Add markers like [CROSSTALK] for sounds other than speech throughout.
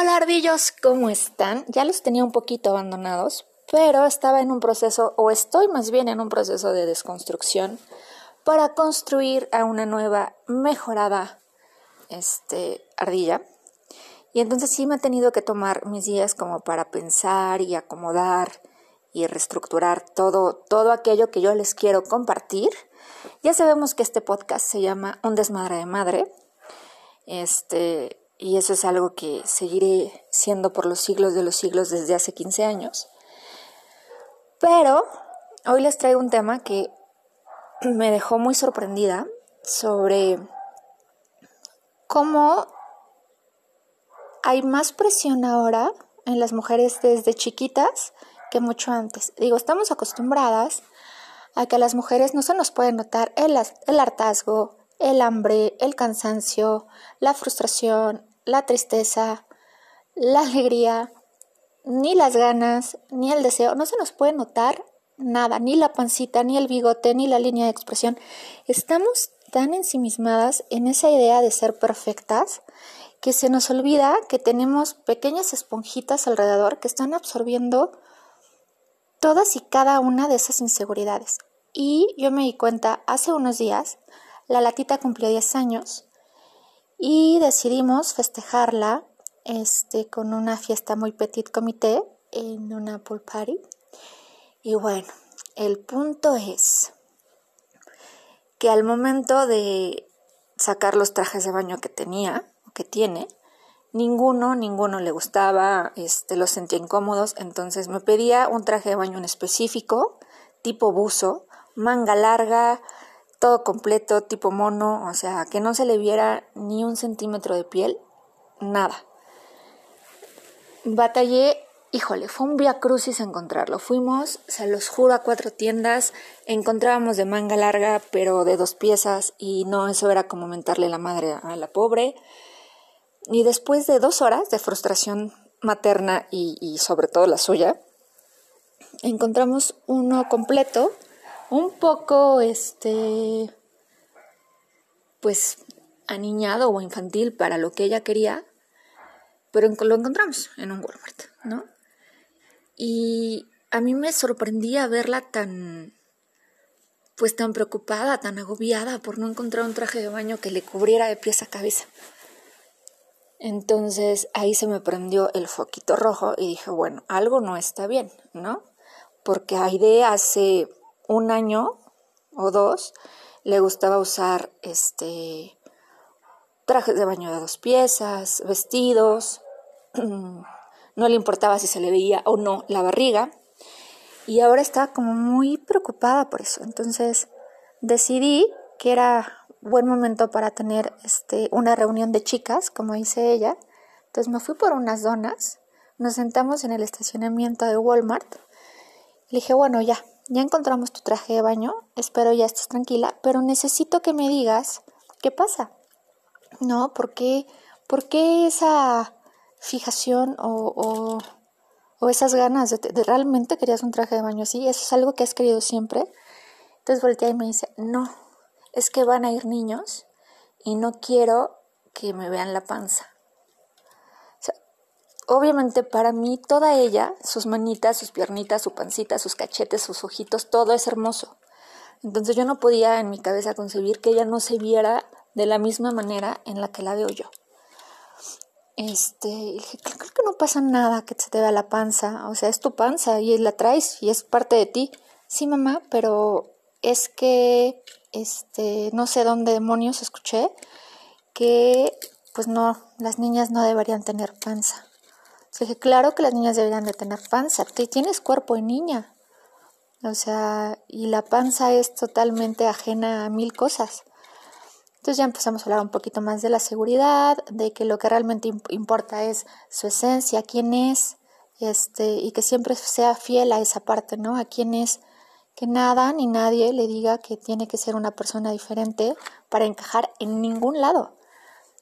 Hola ardillos, ¿cómo están? Ya los tenía un poquito abandonados, pero estaba en un proceso, o estoy más bien en un proceso de desconstrucción para construir a una nueva, mejorada este, ardilla. Y entonces sí me he tenido que tomar mis días como para pensar y acomodar y reestructurar todo, todo aquello que yo les quiero compartir. Ya sabemos que este podcast se llama Un desmadre de madre. Este, y eso es algo que seguiré siendo por los siglos de los siglos desde hace 15 años. Pero hoy les traigo un tema que me dejó muy sorprendida sobre cómo hay más presión ahora en las mujeres desde chiquitas que mucho antes. Digo, estamos acostumbradas a que a las mujeres no se nos puede notar el, el hartazgo, el hambre, el cansancio, la frustración, la tristeza, la alegría, ni las ganas, ni el deseo, no se nos puede notar nada, ni la pancita, ni el bigote, ni la línea de expresión. Estamos tan ensimismadas en esa idea de ser perfectas que se nos olvida que tenemos pequeñas esponjitas alrededor que están absorbiendo todas y cada una de esas inseguridades. Y yo me di cuenta hace unos días, la latita cumplió 10 años y decidimos festejarla este, con una fiesta muy petit comité en una pool party. Y bueno, el punto es que al momento de sacar los trajes de baño que tenía, que tiene, ninguno, ninguno le gustaba, este, los sentía incómodos, entonces me pedía un traje de baño en específico, tipo buzo, manga larga, todo completo, tipo mono, o sea, que no se le viera ni un centímetro de piel, nada. Batallé, híjole, fue un via crucis encontrarlo. Fuimos, se los juro, a cuatro tiendas, encontrábamos de manga larga, pero de dos piezas, y no, eso era como mentarle la madre a la pobre. Y después de dos horas de frustración materna y, y sobre todo la suya, encontramos uno completo, un poco, este, pues, aniñado o infantil para lo que ella quería, pero lo encontramos en un Walmart, ¿no? Y a mí me sorprendía verla tan, pues tan preocupada, tan agobiada por no encontrar un traje de baño que le cubriera de pies a cabeza. Entonces ahí se me prendió el foquito rojo y dije, bueno, algo no está bien, ¿no? Porque Aide hace un año o dos le gustaba usar este trajes de baño de dos piezas, vestidos, [CLEARS THROAT] no le importaba si se le veía o no la barriga y ahora está como muy preocupada por eso. Entonces decidí que era buen momento para tener este, una reunión de chicas, como dice ella. Entonces me fui por unas donas, nos sentamos en el estacionamiento de Walmart. Le dije, bueno, ya, ya encontramos tu traje de baño, espero ya estés tranquila, pero necesito que me digas qué pasa. ¿No? ¿Por qué, por qué esa fijación o, o, esas ganas de, de, realmente querías un traje de baño así? Eso es algo que has querido siempre. Entonces voltea y me dice, no, es que van a ir niños y no quiero que me vean la panza. Obviamente para mí toda ella, sus manitas, sus piernitas, su pancita, sus cachetes, sus ojitos, todo es hermoso. Entonces yo no podía en mi cabeza concebir que ella no se viera de la misma manera en la que la veo yo. Este, dije, creo que no pasa nada que se te vea la panza, o sea, es tu panza y la traes y es parte de ti. Sí, mamá, pero es que este, no sé dónde demonios escuché que pues no, las niñas no deberían tener panza. Dije, claro que las niñas deberían de tener panza, tienes cuerpo de niña. O sea, y la panza es totalmente ajena a mil cosas. Entonces ya empezamos a hablar un poquito más de la seguridad, de que lo que realmente importa es su esencia, quién es, este, y que siempre sea fiel a esa parte, ¿no? A quién es que nada ni nadie le diga que tiene que ser una persona diferente para encajar en ningún lado.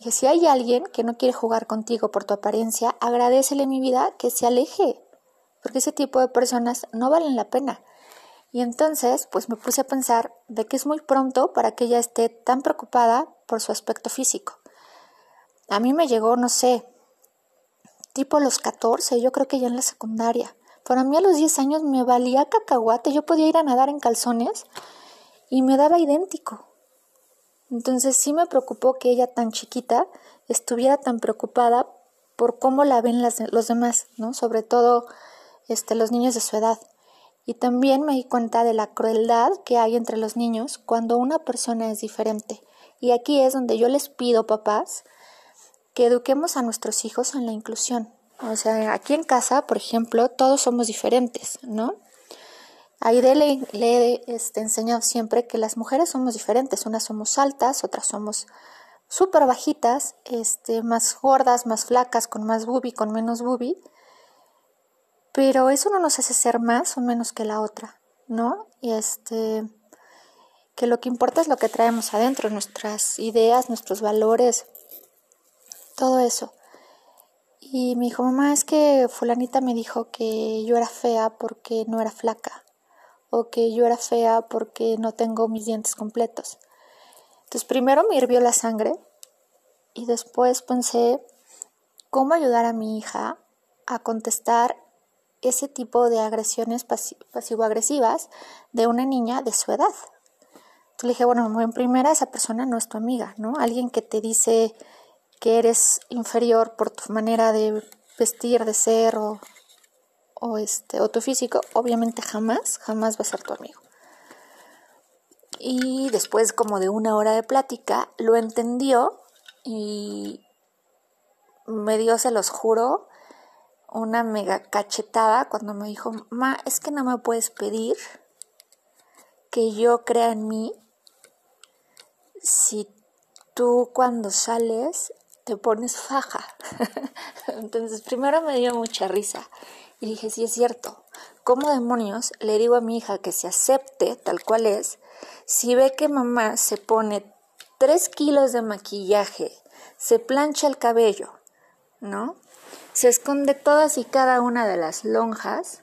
Y si hay alguien que no quiere jugar contigo por tu apariencia, agradecele mi vida que se aleje, porque ese tipo de personas no valen la pena. Y entonces, pues me puse a pensar de que es muy pronto para que ella esté tan preocupada por su aspecto físico. A mí me llegó, no sé, tipo los 14, yo creo que ya en la secundaria. Para mí a los 10 años me valía cacahuate, yo podía ir a nadar en calzones y me daba idéntico. Entonces sí me preocupó que ella tan chiquita estuviera tan preocupada por cómo la ven las, los demás, ¿no? Sobre todo este, los niños de su edad. Y también me di cuenta de la crueldad que hay entre los niños cuando una persona es diferente. Y aquí es donde yo les pido, papás, que eduquemos a nuestros hijos en la inclusión. O sea, aquí en casa, por ejemplo, todos somos diferentes, ¿no? Aide le, le este, enseñado siempre que las mujeres somos diferentes. Unas somos altas, otras somos súper bajitas, este, más gordas, más flacas, con más bubi, con menos bubi. Pero eso no nos hace ser más o menos que la otra, ¿no? Y este, que lo que importa es lo que traemos adentro, nuestras ideas, nuestros valores, todo eso. Y me dijo, mamá, es que fulanita me dijo que yo era fea porque no era flaca, o que yo era fea porque no tengo mis dientes completos. Entonces primero me hirvió la sangre y después pensé cómo ayudar a mi hija a contestar ese tipo de agresiones pasivo-agresivas de una niña de su edad. Entonces le dije, bueno, en primera esa persona no es tu amiga, ¿no? Alguien que te dice que eres inferior por tu manera de vestir, de ser o, o, este, o tu físico, obviamente jamás, jamás va a ser tu amigo. Y después como de una hora de plática, lo entendió y me dio, se los juro, una mega cachetada cuando me dijo, ma, es que no me puedes pedir que yo crea en mí si tú cuando sales te pones faja. [LAUGHS] Entonces primero me dio mucha risa y dije, sí es cierto, ¿cómo demonios le digo a mi hija que se acepte tal cual es si ve que mamá se pone tres kilos de maquillaje, se plancha el cabello, ¿no? Se esconde todas y cada una de las lonjas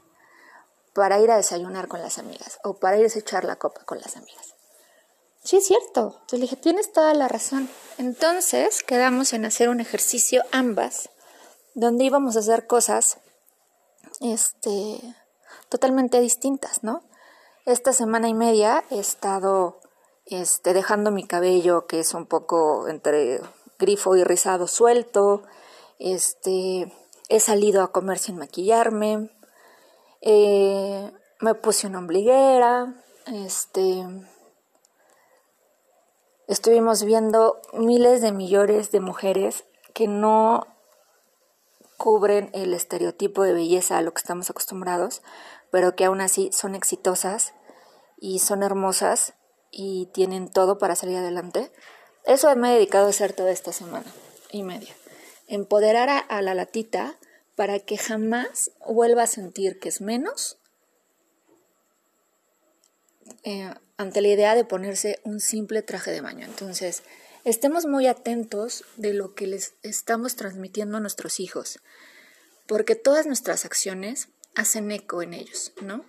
para ir a desayunar con las amigas o para ir a echar la copa con las amigas. Sí, es cierto. Entonces le dije, tienes toda la razón. Entonces quedamos en hacer un ejercicio ambas, donde íbamos a hacer cosas este, totalmente distintas, ¿no? Esta semana y media he estado este, dejando mi cabello, que es un poco entre grifo y rizado suelto. Este, he salido a comer sin maquillarme. Eh, me puse una ombliguera. Este, estuvimos viendo miles de millones de mujeres que no cubren el estereotipo de belleza a lo que estamos acostumbrados, pero que aún así son exitosas y son hermosas y tienen todo para salir adelante. Eso me he dedicado a hacer toda esta semana y media. Empoderar a, la latita para que jamás vuelva a sentir que es menos eh, ante la idea de ponerse un simple traje de baño. Entonces, estemos muy atentos de lo que les estamos transmitiendo a nuestros hijos, porque todas nuestras acciones hacen eco en ellos, ¿no?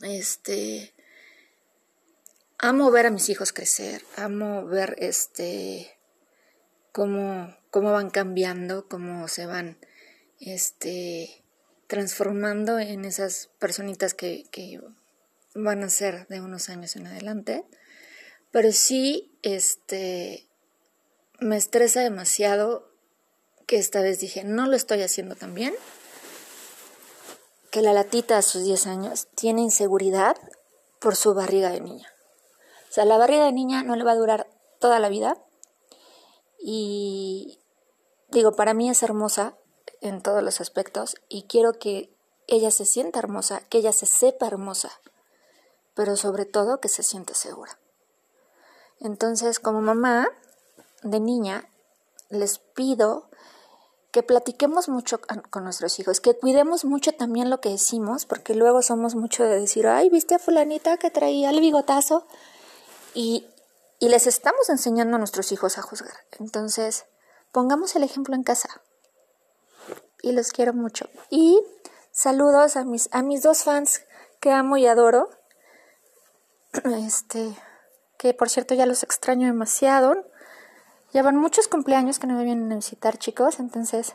Este, amo ver a mis hijos crecer, amo ver este, cómo, cómo van cambiando, cómo se van, este, transformando en esas personitas que, que van a ser de unos años en adelante, pero sí este, me estresa demasiado que esta vez dije, no lo estoy haciendo tan bien, que la latita a sus 10 años tiene inseguridad por su barriga de niña. O sea, la barriga de niña no le va a durar toda la vida y digo, para mí es hermosa en todos los aspectos y quiero que ella se sienta hermosa, que ella se sepa hermosa pero sobre todo que se siente segura. Entonces, como mamá de niña, les pido que platiquemos mucho con nuestros hijos, que cuidemos mucho también lo que decimos, porque luego somos mucho de decir, ay, viste a fulanita que traía el bigotazo, y, y les estamos enseñando a nuestros hijos a juzgar. Entonces, pongamos el ejemplo en casa. Y los quiero mucho. Y saludos a mis, a mis dos fans que amo y adoro, [CLEARS THROAT] este, que por cierto ya los extraño demasiado. Llevan muchos cumpleaños que no me vienen a visitar, chicos, entonces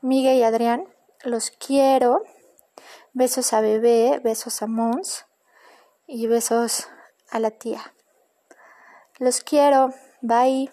Miguel y Adrián, los quiero. Besos a bebé, besos a Mons y besos a la tía. Los quiero. Bye.